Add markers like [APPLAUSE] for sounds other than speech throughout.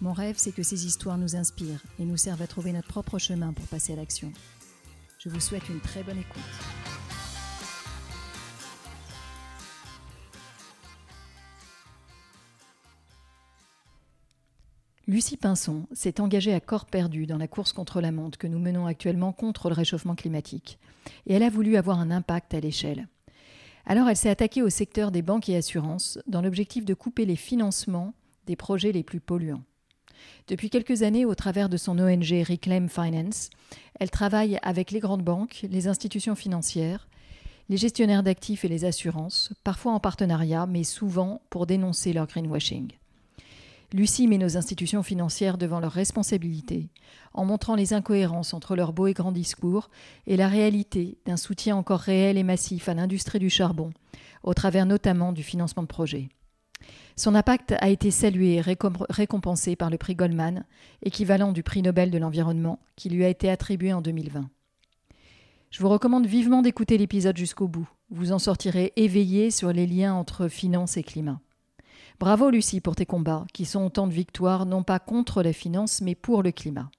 Mon rêve, c'est que ces histoires nous inspirent et nous servent à trouver notre propre chemin pour passer à l'action. Je vous souhaite une très bonne écoute. Lucie Pinson s'est engagée à corps perdu dans la course contre la montre que nous menons actuellement contre le réchauffement climatique. Et elle a voulu avoir un impact à l'échelle. Alors elle s'est attaquée au secteur des banques et assurances dans l'objectif de couper les financements des projets les plus polluants. Depuis quelques années, au travers de son ONG Reclaim Finance, elle travaille avec les grandes banques, les institutions financières, les gestionnaires d'actifs et les assurances, parfois en partenariat, mais souvent pour dénoncer leur greenwashing. Lucie met nos institutions financières devant leurs responsabilités, en montrant les incohérences entre leurs beaux et grands discours et la réalité d'un soutien encore réel et massif à l'industrie du charbon, au travers notamment du financement de projets. Son impact a été salué et récompensé par le prix Goldman, équivalent du prix Nobel de l'environnement, qui lui a été attribué en 2020. Je vous recommande vivement d'écouter l'épisode jusqu'au bout. Vous en sortirez éveillé sur les liens entre finance et climat. Bravo Lucie pour tes combats, qui sont autant de victoires non pas contre la finance, mais pour le climat.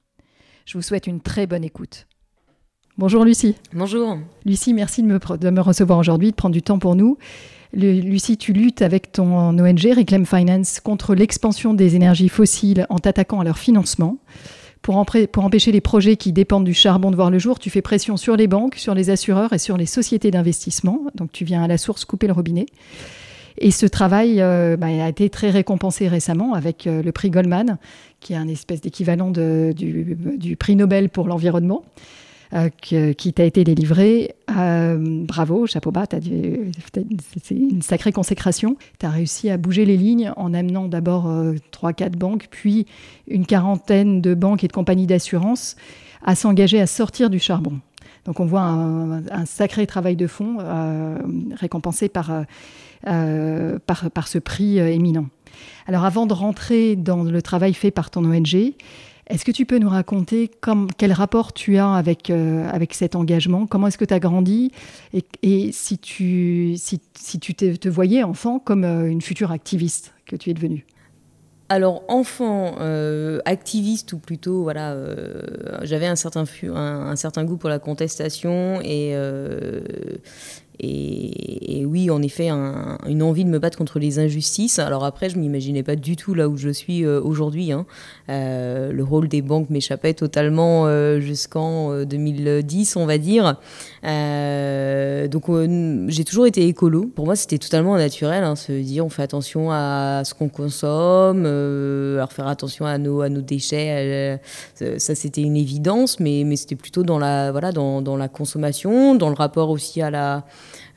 Je vous souhaite une très bonne écoute. Bonjour Lucie. Bonjour. Lucie, merci de me, de me recevoir aujourd'hui, de prendre du temps pour nous. Lucie, tu luttes avec ton ONG Reclaim Finance contre l'expansion des énergies fossiles en t'attaquant à leur financement. Pour, empêcher les projets qui dépendent du charbon de voir le jour, tu fais pression sur les banques, sur les assureurs et sur les sociétés d'investissement. Donc tu viens à la source couper le robinet. Et ce travail euh, bah, a été très récompensé récemment avec euh, le prix Goldman, qui est un espèce d'équivalent du, prix Nobel pour l'environnement. Euh, qui t'a été délivré. bravo, chapeau bas, c'est une sacrée consécration. Tu as réussi à bouger les lignes en amenant d'abord 3-4 banques, puis une quarantaine de banques et de compagnies d'assurance à s'engager à sortir du charbon. Donc on voit un, sacré travail de fond récompensé par euh, par, ce prix euh, éminent. Alors avant de rentrer dans le travail fait par ton ONG, est-ce que tu peux nous raconter quel rapport tu as avec, euh, avec cet engagement? Comment est-ce que tu as grandi? Et, si tu, si, tu te, voyais enfant comme une future activiste que tu es devenue? Alors enfant activiste ou plutôt voilà j'avais un certain un, certain goût pour la contestation et et, oui, en effet, une envie de me battre contre les injustices. Alors après, je m'imaginais pas du tout là où je suis euh, aujourd'hui. Hein. Euh, le rôle des banques m'échappait totalement euh, jusqu'en 2010, on va dire. donc j'ai toujours été écolo. Pour moi, c'était totalement naturel. Hein, se dire, on fait attention à ce qu'on consomme, alors faire attention à nos, déchets. ça, c'était une évidence, mais, c'était plutôt dans la, voilà, dans, la consommation, dans le rapport aussi à la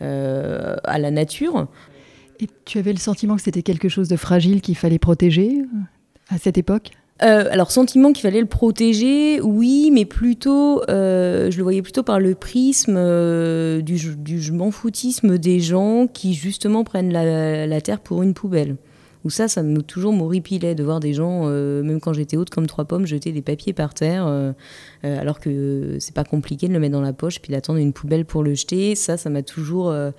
à la nature. Et tu avais le sentiment que c'était quelque chose de fragile qu'il fallait protéger euh, à cette époque? Euh, alors, sentiment qu'il fallait le protéger, oui, mais plutôt, je le voyais plutôt par le prisme du, du je m'en foutisme des gens qui justement prennent la, la terre pour une poubelle. Ou ça, ça me toujours m'horripilait de voir des gens, même quand j'étais haute comme trois pommes, jeter des papiers par terre. Euh, alors que c'est pas compliqué de le mettre dans la poche puis d'attendre une poubelle pour le jeter. Ça, ça m'a toujours, euh,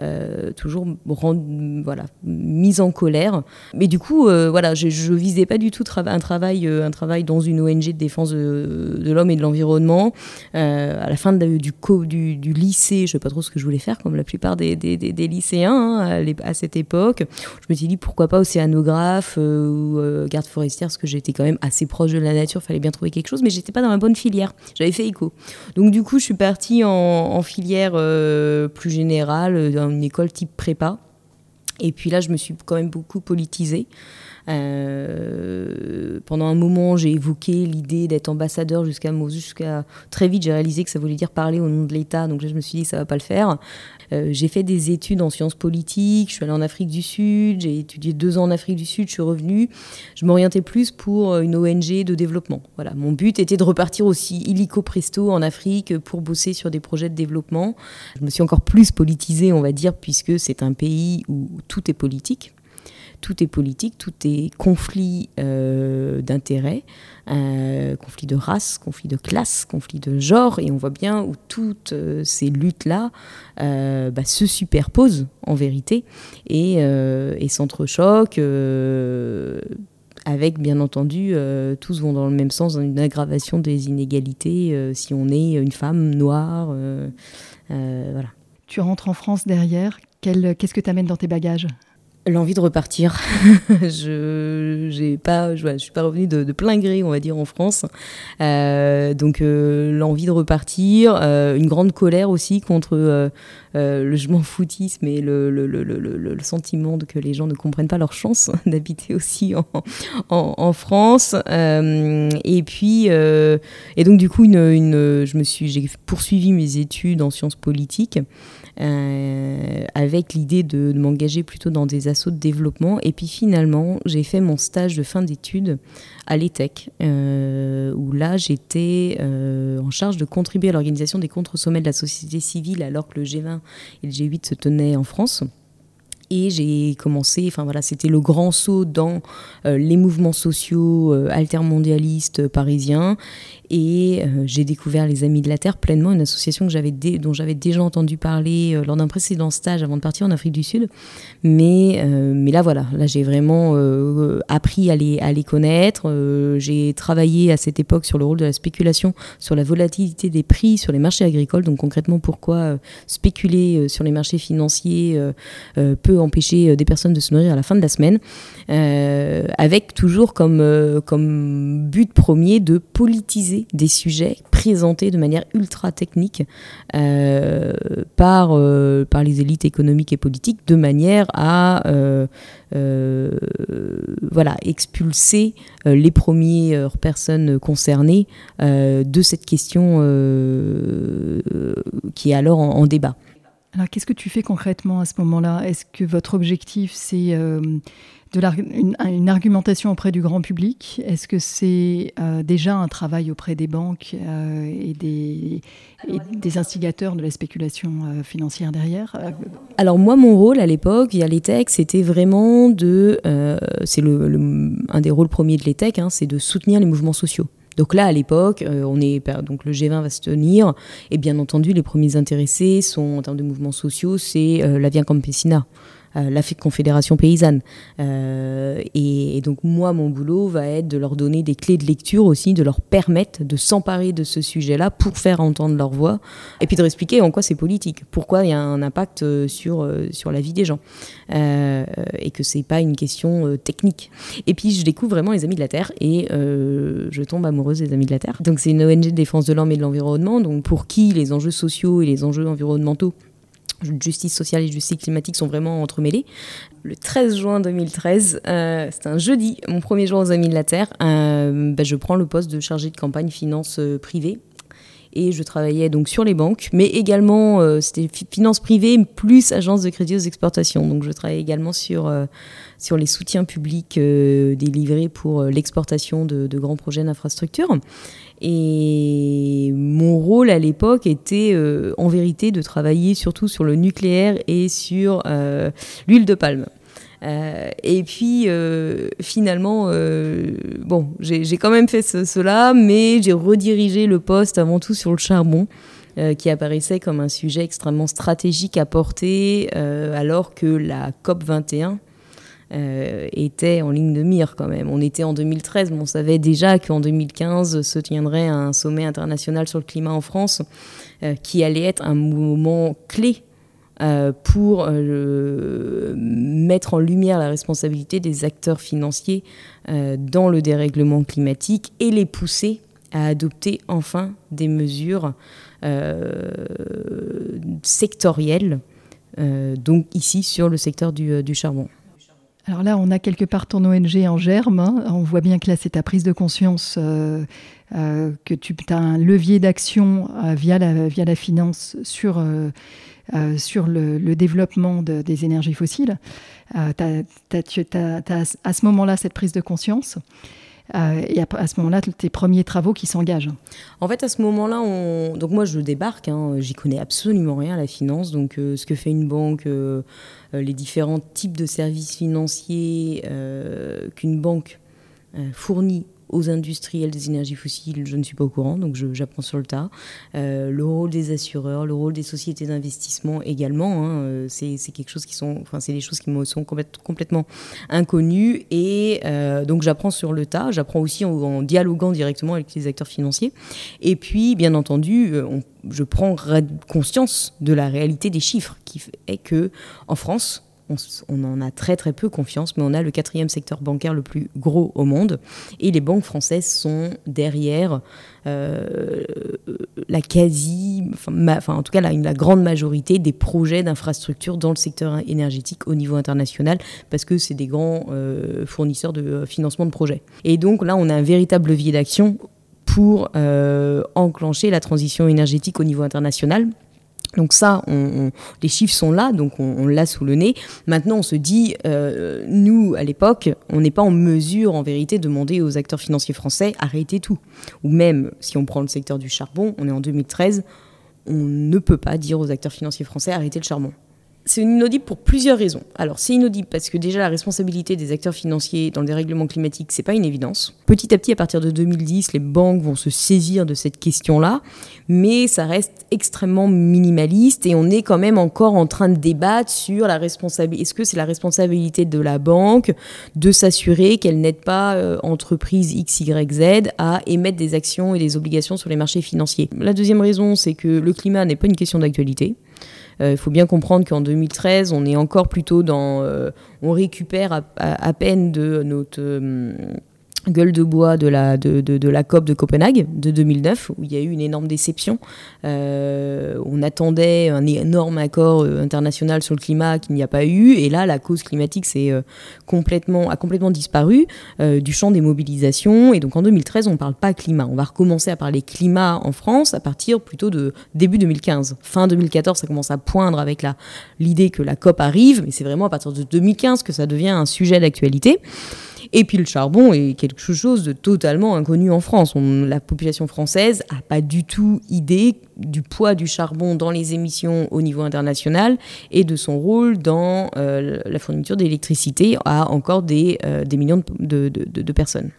euh, toujours rendu, voilà, mise en colère. Mais du coup, voilà, je, je visais pas du tout un travail, un travail dans une ONG de défense de, l'homme et de l'environnement. à la fin du, du, du, lycée, je sais pas trop ce que je voulais faire, comme la plupart des, lycéens hein, à, cette époque. Je me suis dit pourquoi pas océanographe ou garde forestière, parce que j'étais quand même assez proche de la nature, fallait bien trouver quelque chose, mais j'étais pas dans la bonne j'avais fait éco. Donc du coup, je suis partie en, filière euh, plus générale, dans une école type prépa. Et puis là, je me suis quand même beaucoup politisée. Pendant un moment, j'ai évoqué l'idée d'être ambassadeur jusqu'à très vite, j'ai réalisé que ça voulait dire parler au nom de l'État, donc là, je me suis dit ça va pas le faire. Euh, j'ai fait des études en sciences politiques, je suis allée en Afrique du Sud, j'ai étudié deux ans en Afrique du Sud, je suis revenue. Je m'orientais plus pour euh, une ONG de développement. Voilà, mon but était de repartir aussi illico presto en Afrique pour bosser sur des projets de développement. Je me suis encore plus politisée, on va dire, puisque c'est un pays où tout est politique tout est politique, tout est conflit euh, d'intérêts, euh, conflit de race, conflit de classe, conflit de genre, et on voit bien où toutes euh, ces luttes-là bah, se superposent en vérité et, s'entrechoquent avec bien entendu, tous vont dans le même sens, une aggravation des inégalités si on est une femme noire. voilà. Tu rentres en France derrière, qu'est-ce que tu amènes dans tes bagages? L'envie de repartir. [LAUGHS] je j'ai pas, je, suis pas revenue de, plein gré, on va dire, en France. Euh, donc euh, l'envie de repartir, euh, une grande colère aussi contre le je m'en foutisme et le, le, le, le, sentiment de que les gens ne comprennent pas leur chance [LAUGHS] d'habiter aussi en, en, en France. et puis et donc du coup, une, une je me suis, j'ai poursuivi mes études en sciences politiques. Euh, avec l'idée de, m'engager plutôt dans des assauts de développement. Et puis finalement, j'ai fait mon stage de fin d'études à l'ETEC, euh, où là, j'étais euh, en charge de contribuer à l'organisation des contre-sommets de la société civile alors que le G20 et le G8 se tenaient en France. Et j'ai commencé, enfin voilà, c'était le grand saut dans les mouvements sociaux altermondialistes parisiens. Et euh, j'ai découvert les Amis de la Terre pleinement, une association que j'avais dont j'avais déjà entendu parler euh, lors d'un précédent stage avant de partir en Afrique du Sud. Mais, euh, mais là, voilà, là j'ai vraiment appris à les, à les connaître. j'ai travaillé à cette époque sur le rôle de la spéculation, sur la volatilité des prix sur les marchés agricoles. Donc concrètement, pourquoi spéculer sur les marchés financiers peut empêcher des personnes de se nourrir à la fin de la semaine. avec toujours comme, comme but premier de politiser des sujets présentés de manière ultra technique euh, par, euh, par les élites économiques et politiques de manière à euh, voilà, expulser les premières personnes concernées de cette question qui est alors en débat. Alors qu'est-ce que tu fais concrètement à ce moment-là? Est-ce que votre objectif c'est de une, argumentation auprès du grand public? Est-ce que c'est euh, déjà un travail auprès des banques euh, et, des, des, instigateurs de la spéculation euh, financière derrière? Alors moi, mon rôle à l'époque, via l'ETEC, c'était vraiment de... c'est le, un des rôles premiers de l'ETEC, hein, c'est de soutenir les mouvements sociaux. Donc là, à l'époque, on est donc le G20 va se tenir, et bien entendu, les premiers intéressés sont en termes de mouvements sociaux, c'est la Via Campesina. Euh, la Confédération paysanne. Euh, et, donc moi, mon boulot va être de leur donner des clés de lecture aussi, de leur permettre de s'emparer de ce sujet-là pour faire entendre leur voix, et puis de leur expliquer en quoi c'est politique, pourquoi il y a un impact euh, sur, sur la vie des gens, et que c'est pas une question technique. Et puis je découvre vraiment les Amis de la Terre, et je tombe amoureuse des Amis de la Terre. Donc c'est une ONG de défense de l'homme et de l'environnement, donc pour qui les enjeux sociaux et les enjeux environnementaux justice sociale et justice climatique sont vraiment entremêlés. Le 13 juin 2013, euh, c'est un jeudi, mon premier jour aux Amis de la Terre, euh, bah, je prends le poste de chargé de campagne finance euh, privée. Et je travaillais donc sur les banques, mais également, c'était finance privée plus agence de crédit aux exportations. Donc je travaillais également sur, sur les soutiens publics délivrés pour l'exportation de, de, grands projets d'infrastructure. Et mon rôle à l'époque était euh, en vérité de travailler surtout sur le nucléaire et sur euh, l'huile de palme. Euh, et puis finalement, bon, j'ai quand même fait cela, mais j'ai redirigé le poste avant tout sur le charbon. qui apparaissait comme un sujet extrêmement stratégique à porter, alors que la COP 21, euh, était en ligne de mire quand même. On était en 2013, mais on savait déjà qu'en 2015 se tiendrait un sommet international sur le climat en France, euh, qui allait être un moment clé euh, pour mettre en lumière la responsabilité des acteurs financiers dans le dérèglement climatique et les pousser à adopter enfin des mesures sectorielles, donc ici sur le secteur du charbon. Alors là, on a quelque part ton ONG en germe. Hein. On voit bien que là, c'est ta prise de conscience euh, euh, que tu as un levier d'action euh, via, la, finance sur, sur le, développement des énergies fossiles. tu as, à ce moment-là cette prise de conscience. Euh, et à, ce moment-là, tes premiers travaux qui s'engagent. En fait, à ce moment-là, on... donc moi je débarque, hein, j'y connais absolument rien à la finance, donc euh, ce que fait une banque, euh, les différents types de services financiers qu'une banque fournit aux industriels des énergies fossiles, je ne suis pas au courant, donc j'apprends sur le tas. Euh, le rôle des assureurs, le rôle des sociétés d'investissement également, hein, euh, c'est quelque chose qui sont, enfin c'est des choses qui me sont complètement inconnues et euh, donc j'apprends sur le tas. J'apprends aussi en, dialoguant directement avec les acteurs financiers. Et puis, bien entendu, je prends conscience de la réalité des chiffres, qui est que en France, on, en a très très peu confiance, mais on a le quatrième secteur bancaire le plus gros au monde. Et les banques françaises sont derrière euh, la quasi, enfin, en tout cas la, grande majorité des projets d'infrastructures dans le secteur énergétique au niveau international, parce que c'est des grands euh, fournisseurs de euh, financement de projets. Et donc là, on a un véritable levier d'action pour enclencher la transition énergétique au niveau international donc ça, les chiffres sont là, donc on, l'a sous le nez. Maintenant, on se dit, euh, nous, à l'époque, on n'est pas en mesure, en vérité, de demander aux acteurs financiers français, arrêtez tout. Ou même, si on prend le secteur du charbon, on est en 2013, on ne peut pas dire aux acteurs financiers français, arrêtez le charbon c'est inaudible pour plusieurs raisons. Alors, c'est inaudible parce que déjà, la responsabilité des acteurs financiers dans le dérèglement climatique, c'est pas une évidence. Petit à petit, à partir de 2010, les banques vont se saisir de cette question-là, mais ça reste extrêmement minimaliste et on est quand même encore en train de débattre sur la responsabilité. Est-ce que c'est la responsabilité de la banque de s'assurer qu'elle n'aide pas euh, entreprise X, Y, Z à émettre des actions et des obligations sur les marchés financiers? La deuxième raison, c'est que le climat n'est pas une question d'actualité. Euh, il faut bien comprendre qu'en 2013, on est encore plutôt dans... Euh, on récupère à, peine de notre euh, gueule de bois de la, de, de, la COP de Copenhague de 2009, où il y a eu une énorme déception. Euh, on attendait un énorme accord euh, international sur le climat qu'il n'y a pas eu, et là, la cause climatique euh, complètement, a complètement disparu du champ des mobilisations. Et donc en 2013, on ne parle pas climat. On va recommencer à parler climat en France à partir plutôt de début 2015. Fin 2014, ça commence à poindre avec l'idée que la COP arrive, mais c'est vraiment à partir de 2015 que ça devient un sujet d'actualité. Et puis le charbon est quelque chose de totalement inconnu en France. la population française n'a pas du tout idée du poids du charbon dans les émissions au niveau international et de son rôle dans euh, la fourniture d'électricité à encore des, euh, millions de personnes.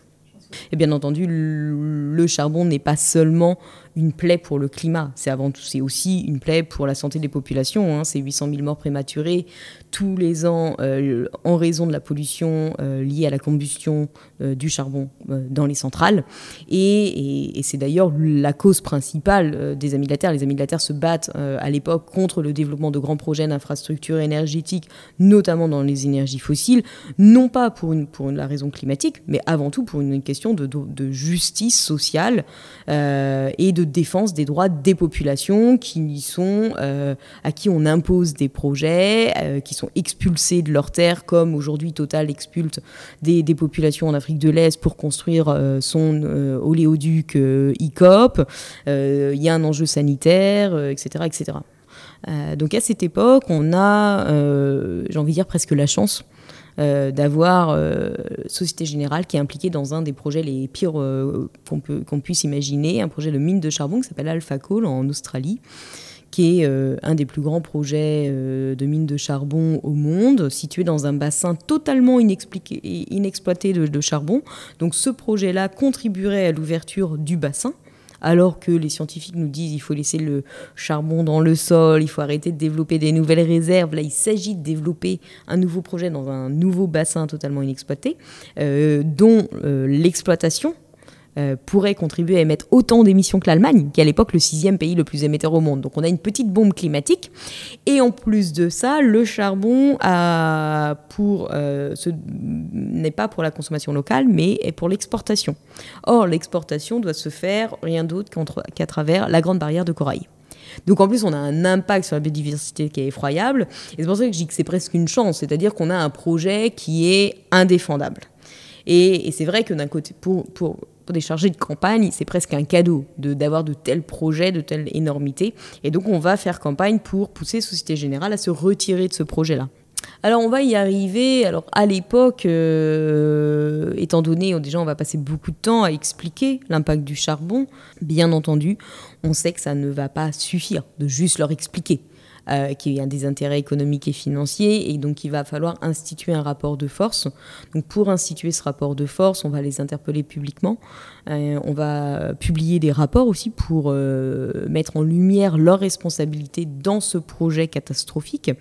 Et bien entendu, le charbon n'est pas seulement une plaie pour le climat. C'est avant tout, c'est aussi une plaie pour la santé des populations. Hein. C'est 800 000 morts prématurés tous les ans euh, en raison de la pollution euh, liée à la combustion euh, du charbon dans les centrales. Et, c'est d'ailleurs la cause principale des amis de la Terre. Les amis de la Terre se battent à l'époque contre le développement de grands projets d'infrastructures énergétiques, notamment dans les énergies fossiles, non pas pour, une, la raison climatique, mais avant tout pour une question de justice sociale et de défense des droits des populations qui sont, euh, à qui on impose des projets, euh, qui sont expulsés de leurs terres, comme aujourd'hui Total expulse des, populations en Afrique de l'Est pour construire euh, son oléoduc ICOP. Il y a un enjeu sanitaire, etc. etc. donc à cette époque, on a, j'ai envie de dire, presque la chance euh, d'avoir euh, Société Générale qui est impliquée dans un des projets les pires euh, qu'on puisse imaginer, un projet de mine de charbon qui s'appelle Alpha Coal en Australie qui est un des plus grands projets de mine de charbon au monde, situé dans un bassin totalement inexploité de, de, charbon. Donc ce projet-là contribuerait à l'ouverture du bassin alors que les scientifiques nous disent il faut laisser le charbon dans le sol, il faut arrêter de développer des nouvelles réserves. Là, il s'agit de développer un nouveau projet dans un nouveau bassin totalement inexploité, euh, dont euh, l'exploitation euh, pourrait contribuer à émettre autant d'émissions que l'Allemagne, qui est à l'époque le sixième pays le plus émetteur au monde. Donc on a une petite bombe climatique. Et en plus de ça, le charbon euh, n'est pas pour la consommation locale, mais est pour l'exportation. Or, l'exportation doit se faire rien d'autre qu'à travers la grande barrière de corail. Donc en plus, on a un impact sur la biodiversité qui est effroyable. Et c'est pour ça que je dis que c'est presque une chance, c'est-à-dire qu'on a un projet qui est indéfendable. Et, c'est vrai que d'un côté, pour, pour, des chargés de campagne, c'est presque un cadeau d'avoir de, tels projets, de telles énormités. Et donc on va faire campagne pour pousser Société Générale à se retirer de ce projet-là. Alors on va y arriver. Alors à l'époque, euh, étant donné déjà on va passer beaucoup de temps à expliquer l'impact du charbon, bien entendu, on sait que ça ne va pas suffire de juste leur expliquer. Euh, qui a des intérêts économiques et financiers, et donc il va falloir instituer un rapport de force. Donc pour instituer ce rapport de force, on va les interpeller publiquement, on va publier des rapports aussi pour euh, mettre en lumière leurs responsabilités dans ce projet catastrophique.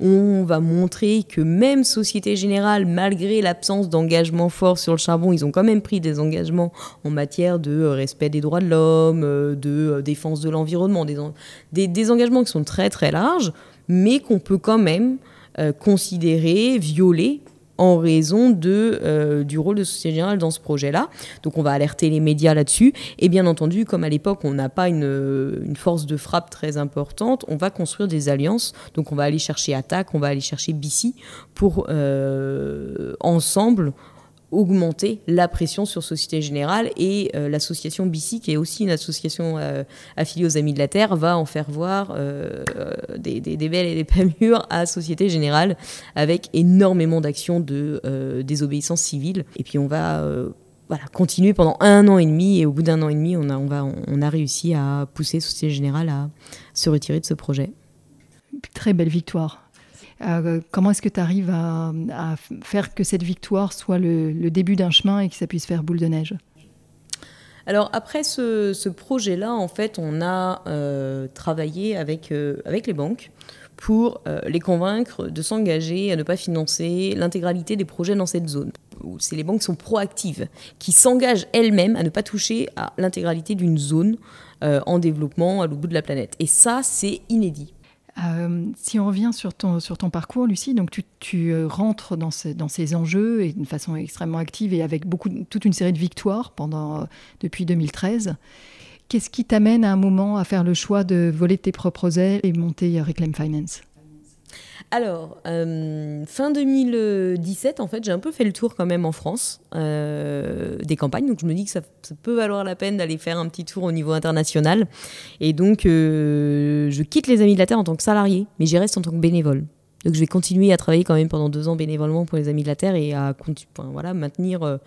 On va montrer que même Société Générale, malgré l'absence d'engagement fort sur le charbon, ils ont quand même pris des engagements en matière de respect des droits de l'homme, de défense de l'environnement, des, engagements qui sont très très larges, mais qu'on peut quand même euh, considérer violer en raison euh, du rôle de Société Générale dans ce projet-là. Donc on va alerter les médias là-dessus. Et bien entendu, comme à l'époque, on n'a pas une, une, force de frappe très importante, on va construire des alliances. Donc on va aller chercher Attac, on va aller chercher BC pour euh, ensemble augmenter la pression sur Société Générale et euh, l'association BICI, qui est aussi une association euh, affiliée aux Amis de la Terre, va en faire voir euh, des, belles et des pas mûres à Société Générale avec énormément d'actions de désobéissance civile. Et puis on va continuer pendant un an et demi et au bout d'un an et demi, on a réussi à pousser Société Générale à se retirer de ce projet. Très belle victoire. Euh, comment est-ce que tu arrives à, faire que cette victoire soit le, début d'un chemin et que ça puisse faire boule de neige? Alors après ce, projet-là, en fait, on a euh, travaillé avec, euh, avec les banques pour les convaincre de s'engager à ne pas financer l'intégralité des projets dans cette zone. C'est les banques qui sont proactives, qui s'engagent elles-mêmes à ne pas toucher à l'intégralité d'une zone en développement à l'autre bout de la planète. Et ça, c'est inédit. Euh, si on revient sur ton, parcours, Lucie, donc tu, euh, rentres dans, dans, ces enjeux et d'une façon extrêmement active et avec beaucoup, toute une série de victoires pendant, euh, depuis 2013. Qu'est-ce qui t'amène à un moment à faire le choix de voler tes propres ailes et monter Reclaim Finance? Alors, euh, fin 2017, en fait, j'ai un peu fait le tour quand même en France euh, des campagnes. Donc, je me dis que ça, peut valoir la peine d'aller faire un petit tour au niveau international. Et donc, euh, je quitte les Amis de la Terre en tant que salarié, mais j'y reste en tant que bénévole. Donc, je vais continuer à travailler quand même pendant deux ans bénévolement pour les Amis de la Terre et à maintenir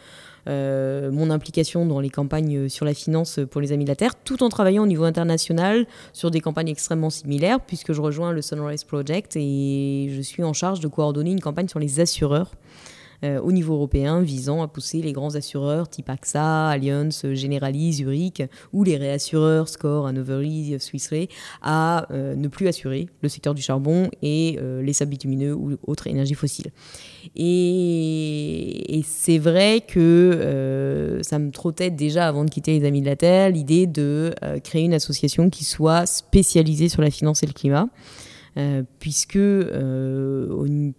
euh, mon implication dans les campagnes sur la finance pour les Amis de la Terre, tout en travaillant au niveau international sur des campagnes extrêmement similaires, puisque je rejoins le Sunrise Project et je suis en charge de coordonner une campagne sur les assureurs. Euh, au niveau européen visant à pousser les grands assureurs type AXA, Allianz, Generali, Zurich ou les réassureurs Score, Hannover Swiss Re à euh, ne plus assurer le secteur du charbon et les sables bitumineux ou autres énergies fossiles. Et, c'est vrai que euh, ça me trottait déjà avant de quitter les Amis de la Terre l'idée de euh, créer une association qui soit spécialisée sur la finance et le climat, euh, puisque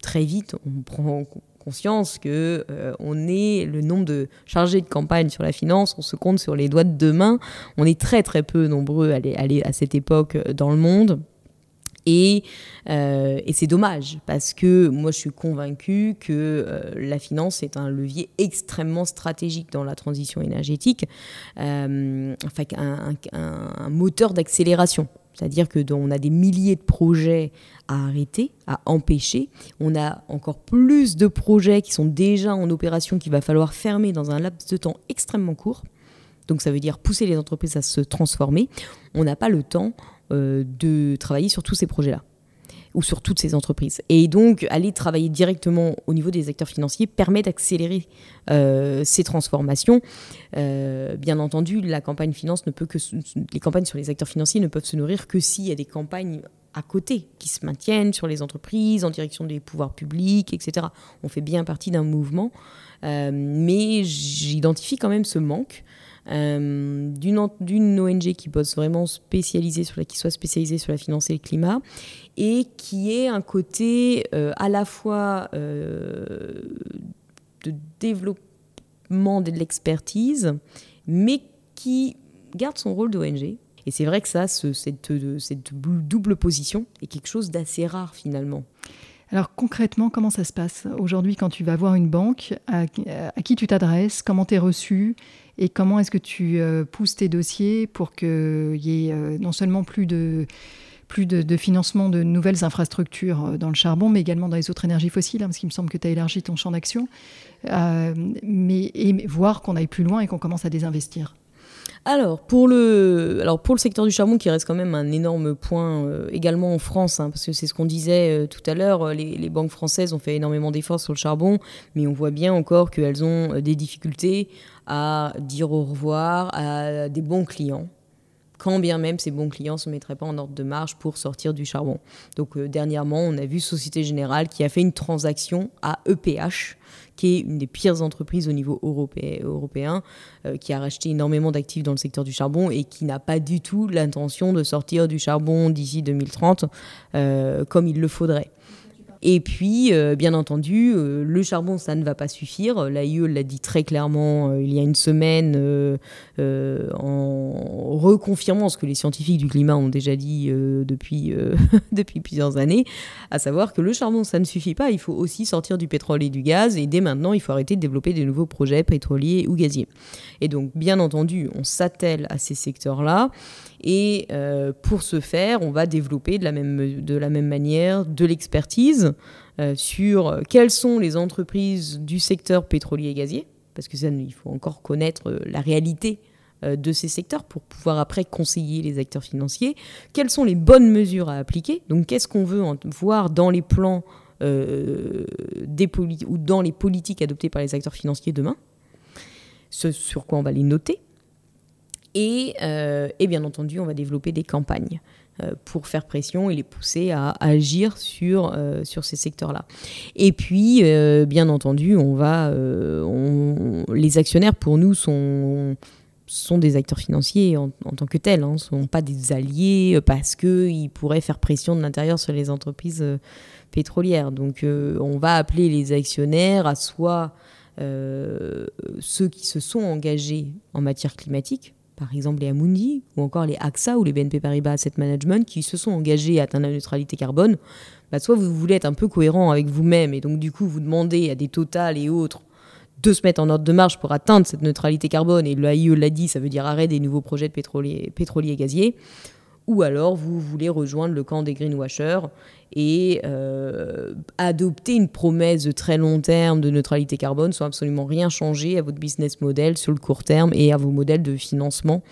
très vite on prend conscience que on est le nombre de chargés de campagne sur la finance, on se compte sur les doigts de deux mains. On est très très peu nombreux à cette époque dans le monde. Euh, et, c'est dommage parce que moi je suis convaincue que euh, la finance est un levier extrêmement stratégique dans la transition énergétique, euh, enfin un, moteur d'accélération. C'est-à-dire que on a des milliers de projets à arrêter, à empêcher. On a encore plus de projets qui sont déjà en opération qu'il va falloir fermer dans un laps de temps extrêmement court. Donc ça veut dire pousser les entreprises à se transformer. On n'a pas le temps euh, de travailler sur tous ces projets-là ou sur toutes ces entreprises. Et donc, aller travailler directement au niveau des acteurs financiers permet d'accélérer euh, ces transformations. Euh, bien entendu, les campagnes sur les acteurs financiers ne peuvent se nourrir que s'il y a des campagnes à côté qui se maintiennent sur les entreprises, en direction des pouvoirs publics, etc. On fait bien partie d'un mouvement, mais j'identifie quand même ce manque euh, d'une ONG qui bosse vraiment spécialisée sur la, qui soit spécialisée sur la finance et le climat, et qui ait un côté euh, à la fois euh, de développement de l'expertise, mais qui garde son rôle d'ONG. Et c'est vrai que ça, cette, cette double position est quelque chose d'assez rare finalement. Alors concrètement, comment ça se passe aujourd'hui quand tu vas voir une banque? À, qui tu t'adresses? Comment tu es reçu? Et comment est-ce que tu euh, pousses tes dossiers pour qu'il y ait euh, non seulement plus de plus de, financement de nouvelles infrastructures euh, dans le charbon, mais également dans les autres énergies fossiles, hein, parce qu'il me semble que tu as élargi ton champ d'action, mais et voir qu'on aille plus loin et qu'on commence à désinvestir. Alors pour, le, secteur du charbon, qui reste quand même un énorme point euh, également en France, hein, parce que c'est ce qu'on disait euh, tout à l'heure, euh, les, banques françaises ont fait énormément d'efforts sur le charbon, mais on voit bien encore qu'elles ont des difficultés à dire au revoir à des bons clients quand bien même ces bons clients ne se mettraient pas en ordre de marche pour sortir du charbon. Donc dernièrement, on a vu Société Générale qui a fait une transaction à EPH, qui est une des pires entreprises au niveau européen, euh, qui a racheté énormément d'actifs dans le secteur du charbon et qui n'a pas du tout l'intention de sortir du charbon d'ici 2030 euh, comme il le faudrait. Et puis, euh, bien entendu, euh, le charbon, ça ne va pas suffire. L'AIE l'a dit très clairement euh, il y a une semaine en reconfirmant ce que les scientifiques du climat ont déjà dit [LAUGHS] depuis, plusieurs années, à savoir que le charbon, ça ne suffit pas. Il faut aussi sortir du pétrole et du gaz. Et dès maintenant, il faut arrêter de développer des nouveaux projets pétroliers ou gaziers. Et donc, bien entendu, on s'attelle à ces secteurs-là. Et pour ce faire, on va développer de la même manière de l'expertise euh, sur quelles sont les entreprises du secteur pétrolier et gazier, parce que ça, il faut encore connaître euh, la réalité de ces secteurs pour pouvoir après conseiller les acteurs financiers. Quelles sont les bonnes mesures à appliquer? Donc, qu'est-ce qu'on veut voir dans les plans ou dans les politiques adoptées par les acteurs financiers demain? Ce sur quoi on va les noter. Euh, et, bien entendu, on va développer des campagnes. euh, pour faire pression et les pousser à, agir sur, euh, sur ces secteurs-là. Et puis, bien entendu, on va, les actionnaires, pour nous, sont sont des acteurs financiers en, tant que tels, hein, ne sont pas des alliés parce qu'ils pourraient faire pression de l'intérieur sur les entreprises pétrolières. Donc on va appeler les actionnaires à soit ceux qui se sont engagés en matière climatique, par exemple les Amundi ou encore les AXA ou les BNP Paribas Asset Management qui se sont engagés à atteindre la neutralité carbone, bah, soit vous voulez être un peu cohérent avec vous-même et donc du coup vous demandez à des Total et autres de se mettre en ordre de marche pour atteindre cette neutralité carbone et l'AIE l'a dit, ça veut dire arrêt des nouveaux projets de pétroliers, pétroliers et gaziers ou alors vous voulez rejoindre le camp des greenwashers et euh, adopter une promesse de très long terme de neutralité carbone sans absolument rien changer à votre business model sur le court terme et à vos modèles de financement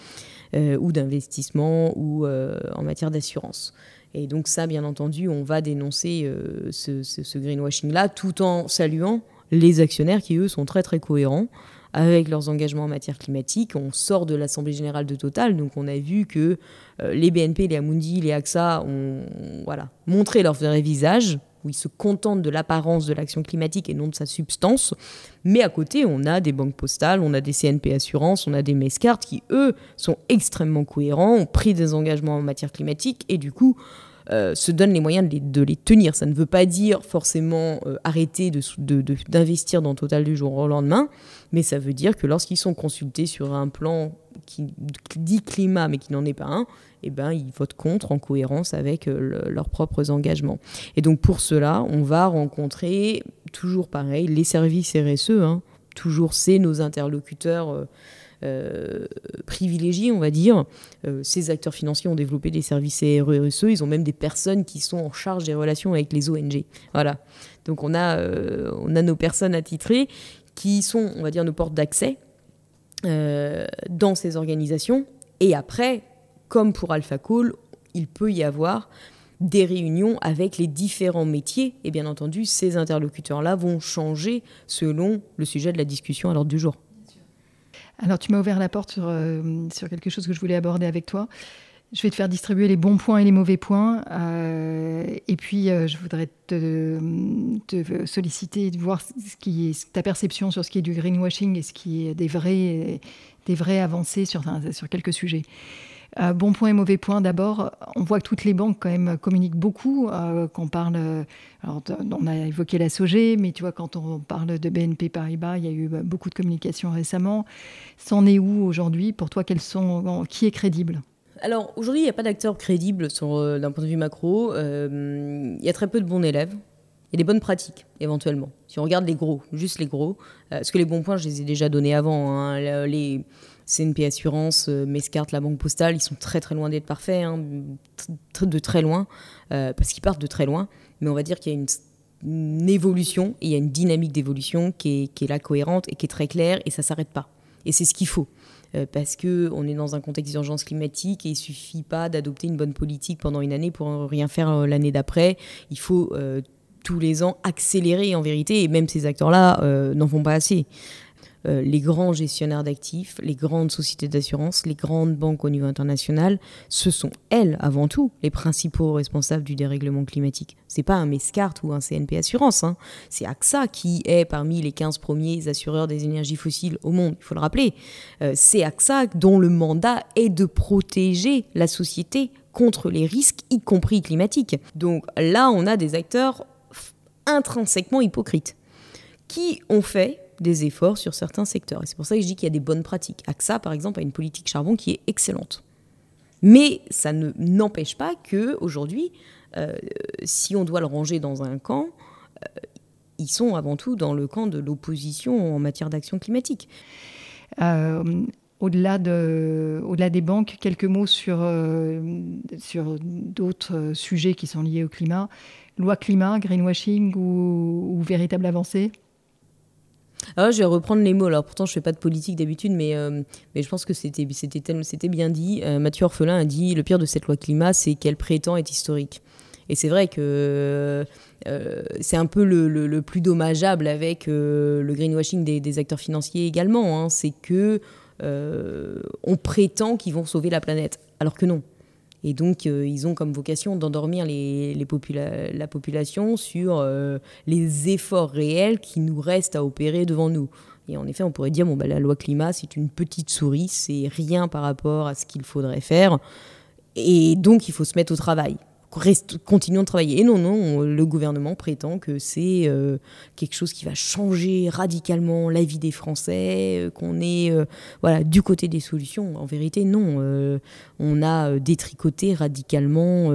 euh, ou d'investissement ou euh, en matière d'assurance. Et donc ça, bien entendu, on va dénoncer ce, ce greenwashing-là tout en saluant les actionnaires qui, eux, sont très très cohérents avec leurs engagements en matière climatique. On sort de l'Assemblée générale de Total, donc on a vu que euh, les BNP, les Amundi, les AXA ont montré leur vrai visage, où ils se contentent de l'apparence de l'action climatique et non de sa substance. Mais à côté, on a des banques postales, on a des CNP Assurances, on a des Mescart qui, eux, sont extrêmement cohérents, ont pris des engagements en matière climatique et du coup, euh, se donnent les moyens de les, tenir. Ça ne veut pas dire forcément euh, arrêter d'investir dans Total du jour au lendemain, mais ça veut dire que lorsqu'ils sont consultés sur un plan qui dit climat mais qui n'en est pas un, eh ben, ils votent contre en cohérence avec euh, leurs propres engagements. Et donc pour cela, on va rencontrer toujours pareil les services RSE, hein. toujours c'est nos interlocuteurs. Euh, privilégiés, on va dire. ces acteurs financiers ont développé des services RSE, ils ont même des personnes qui sont en charge des relations avec les ONG. Voilà. Donc on a, on a nos personnes attitrées qui sont, on va dire, nos portes d'accès euh, dans ces organisations. Et après, comme pour Alpha Call, il peut y avoir des réunions avec les différents métiers. Et bien entendu, ces interlocuteurs-là vont changer selon le sujet de la discussion à l'ordre du jour. Alors, tu m'as ouvert la porte sur, euh, sur quelque chose que je voulais aborder avec toi. Je vais te faire distribuer les bons points et les mauvais points. Euh, et puis, euh, je voudrais te, solliciter de voir ce qui est, ta perception sur ce qui est du greenwashing et ce qui est des vrais, des avancées sur, sur quelques sujets. Euh, bon point et mauvais point. D'abord, on voit que toutes les banques quand même communiquent beaucoup. qu'on parle, alors, on a évoqué la SOG, mais tu vois, quand on parle de BNP Paribas, il y a eu beaucoup de communication récemment. C'en est où aujourd'hui Pour toi, quels sont, qui est crédible? Alors aujourd'hui, il n'y a pas d'acteur crédible euh, d'un point de vue macro. Il y a très peu de bons élèves. Il y a des bonnes pratiques, éventuellement. Si on regarde les gros, juste les gros, parce que les bons points, je les ai déjà donnés avant. Hein. les CNP Assurance, Mescart, la Banque Postale, ils sont très très loin d'être parfaits, hein. de très loin, parce qu'ils partent de très loin. Mais on va dire qu'il y a une évolution, il y a une dynamique d'évolution qui est, là cohérente et qui est très claire, et ça s'arrête pas. Et c'est ce qu'il faut. Euh, parce qu'on est dans un contexte d'urgence climatique et il suffit pas d'adopter une bonne politique pendant une année pour rien faire euh, l'année d'après. Il faut euh, tous les ans accélérer en vérité, et même ces acteurs-là n'en font pas assez. Euh, les grands gestionnaires d'actifs, les grandes sociétés d'assurance, les grandes banques au niveau international, ce sont elles, avant tout, les principaux responsables du dérèglement climatique. C'est pas un Mescart ou un CNP Assurance, hein. c'est AXA qui est parmi les 15 premiers assureurs des énergies fossiles au monde, il faut le rappeler. Euh, c'est AXA dont le mandat est de protéger la société contre les risques, y compris climatiques. Donc là, on a des acteurs intrinsèquement hypocrites qui ont fait des efforts sur certains secteurs. Et c'est pour ça que je dis qu'il y a des bonnes pratiques. AXA, par exemple, a une politique charbon qui est excellente. Mais ça ne n'empêche pas que aujourd'hui, euh, si on doit le ranger dans un camp, euh, ils sont avant tout dans le camp de l'opposition en matière d'action climatique. Euh, au-delà, de, au-delà des banques, quelques mots sur, sur d'autres sujets qui sont liés au climat. Loi climat, greenwashing ou, véritable avancée? Ah, je vais reprendre les mots. Alors, pourtant, je fais pas de politique d'habitude, mais, euh, mais je pense que c'était, bien dit. Euh, Mathieu Orphelin a dit le pire de cette loi climat, c'est qu'elle prétend être historique. Et c'est vrai que euh, c'est un peu le, le, plus dommageable avec le greenwashing des, des, acteurs financiers également. Hein. c'est que on prétend qu'ils vont sauver la planète, alors que non. Et donc, euh, ils ont comme vocation d'endormir les, la population sur euh, les efforts réels qui nous restent à opérer devant nous. Et en effet, on pourrait dire, bon, bah, la loi climat, c'est une petite souris, c'est rien par rapport à ce qu'il faudrait faire. Et donc, il faut se mettre au travail continuons de travailler. Et non, non, le gouvernement prétend que c'est euh, quelque chose qui va changer radicalement la vie des Français, euh, qu'on est euh, voilà, du côté des solutions. En vérité, non. on a détricoté radicalement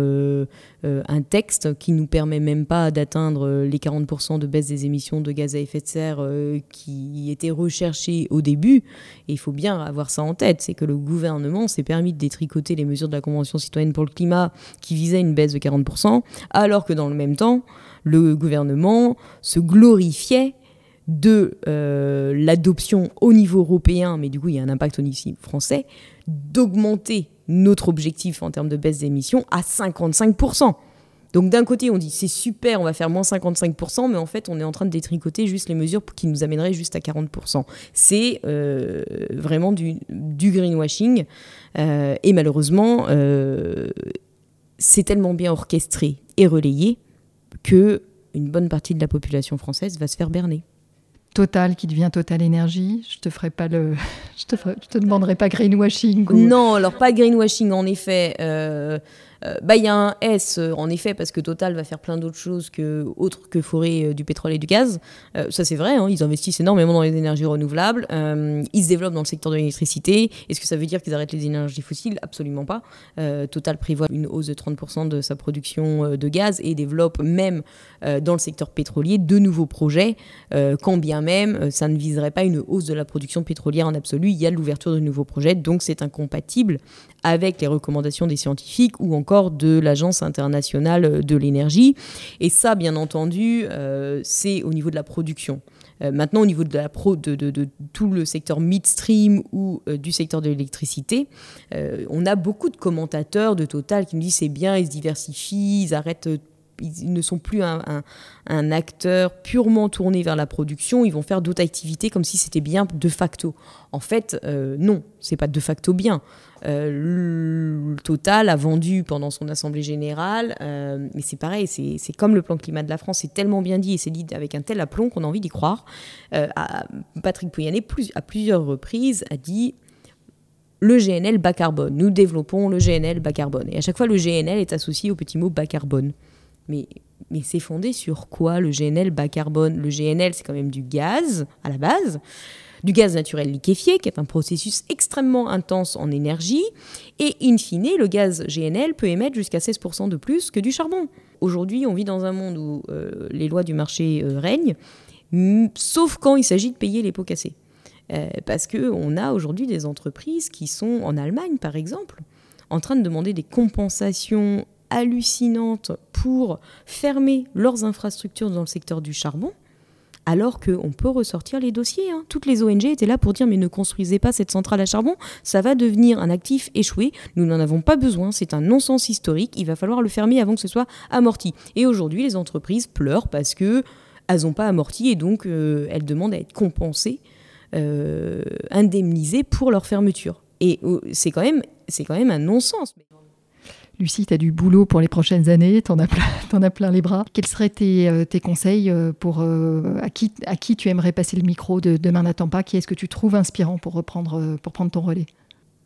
un texte qui nous permet même pas d'atteindre les 40% de baisse des émissions de gaz à effet de serre qui étaient recherchés au début. Et il faut bien avoir ça en tête, c'est que le gouvernement s'est permis de détricoter les mesures de la Convention citoyenne pour le climat qui visaient une baisse de 40%, alors que dans le même temps, le gouvernement se glorifiait de euh, l'adoption au niveau européen, mais du coup il y a un impact au niveau français, d'augmenter notre objectif en termes de baisse d'émissions à 55%. Donc d'un côté, on dit c'est super, on va faire moins 55%, mais en fait, on est en train de détricoter juste les mesures qui nous amèneraient juste à 40%. C'est euh, vraiment du, greenwashing. Euh, et malheureusement, c'est tellement bien orchestré et relayé que une bonne partie de la population française va se faire berner. Total qui devient Total Énergie. Je te ferai pas le, [LAUGHS] je te, te demanderai pas greenwashing. Non, alors pas greenwashing en effet. Euh, euh, bah, il y a un S, euh, en effet, parce que Total va faire plein d'autres choses que, autres que forer euh, du pétrole et du gaz. ça, c'est vrai, hein, ils investissent énormément dans les énergies renouvelables. ils se développent dans le secteur de l'électricité. Est-ce que ça veut dire qu'ils arrêtent les énergies fossiles? Absolument pas. Total prévoit une hausse de 30% de sa production de gaz et développe même dans le secteur pétrolier de nouveaux projets, quand bien même ça ne viserait pas une hausse de la production pétrolière en absolu. Il y a l'ouverture de nouveaux projets, donc c'est incompatible avec les recommandations des scientifiques ou encore de l'Agence internationale de l'énergie. Et ça, bien entendu, euh, c'est au niveau de la production. Euh, maintenant, au niveau de, la pro, de, tout le secteur midstream ou euh, du secteur de l'électricité, on a beaucoup de commentateurs de Total qui nous disent c'est bien, ils se diversifient, ils arrêtent ils ne sont plus un, acteur purement tourné vers la production, ils vont faire d'autres activités comme si c'était bien de facto. En fait, euh, non, c'est pas de facto bien. Euh, Total a vendu pendant son assemblée générale, euh, mais c'est pareil, c'est comme le plan climat de la France, c'est tellement bien dit et c'est dit avec un tel aplomb qu'on a envie d'y croire. Patrick Pouyanné, à plusieurs reprises, a dit le GNL bas carbone. Nous développons le GNL bas carbone. Et à chaque fois, le GNL est associé au petit mot bas carbone. Mais, mais c'est fondé sur quoi? Le GNL bas carbone Le GNL, c'est quand même du gaz à la base. du gaz naturel liquéfié, qui est un processus extrêmement intense en énergie, et in fine, le gaz GNL peut émettre jusqu'à 16% de plus que du charbon. Aujourd'hui, on vit dans un monde où euh, les lois du marché euh, règnent, sauf quand il s'agit de payer les pots cassés. Euh, parce qu'on a aujourd'hui des entreprises qui sont, en Allemagne par exemple, en train de demander des compensations hallucinantes pour fermer leurs infrastructures dans le secteur du charbon, alors qu'on peut ressortir les dossiers. Hein. Toutes les ONG étaient là pour dire mais ne construisez pas cette centrale à charbon, ça va devenir un actif échoué, nous n'en avons pas besoin, c'est un non-sens historique, il va falloir le fermer avant que ce soit amorti. Et aujourd'hui, les entreprises pleurent parce que elles n'ont pas amorti et donc euh, elles demandent à être compensées, euh, indemnisées pour leur fermeture. Et euh, c'est quand, même, quand même un non-sens. Lucie, tu as du boulot pour les prochaines années, tu en, as plein, [LAUGHS] as plein les bras. Quels seraient tes, euh, conseils euh, pour, euh, à, qui, tu aimerais passer le micro de Demain n'attend pas? Qui est-ce que tu trouves inspirant pour, reprendre, pour prendre ton relais?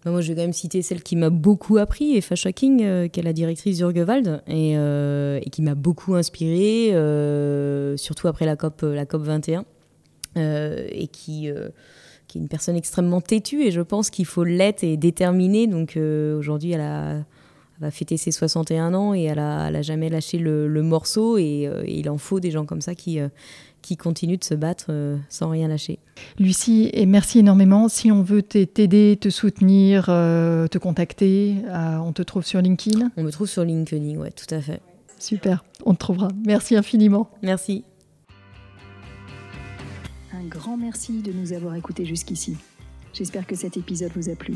Bah, moi, je vais quand même citer celle qui m'a beaucoup appris, Eva Schacking, qui est la directrice d'Urgewald, et, et qui m'a beaucoup inspirée, surtout après la COP, la COP 21, et qui qui est une personne extrêmement têtue et je pense qu'il faut l'être et déterminée. Donc aujourd'hui, elle a, va fêter ses 61 ans et elle a, jamais lâché le, morceau. Euh, et, il en faut des gens comme ça qui, euh, qui continuent de se battre euh, sans rien lâcher. Lucie, et merci énormément. Si on veut t'aider, te soutenir, te contacter, on te trouve sur LinkedIn? On me trouve sur LinkedIn, ouais, tout à fait. Super, on te trouvera. Merci infiniment. Merci. Un grand merci de nous avoir écoutés jusqu'ici. J'espère que cet épisode vous a plu.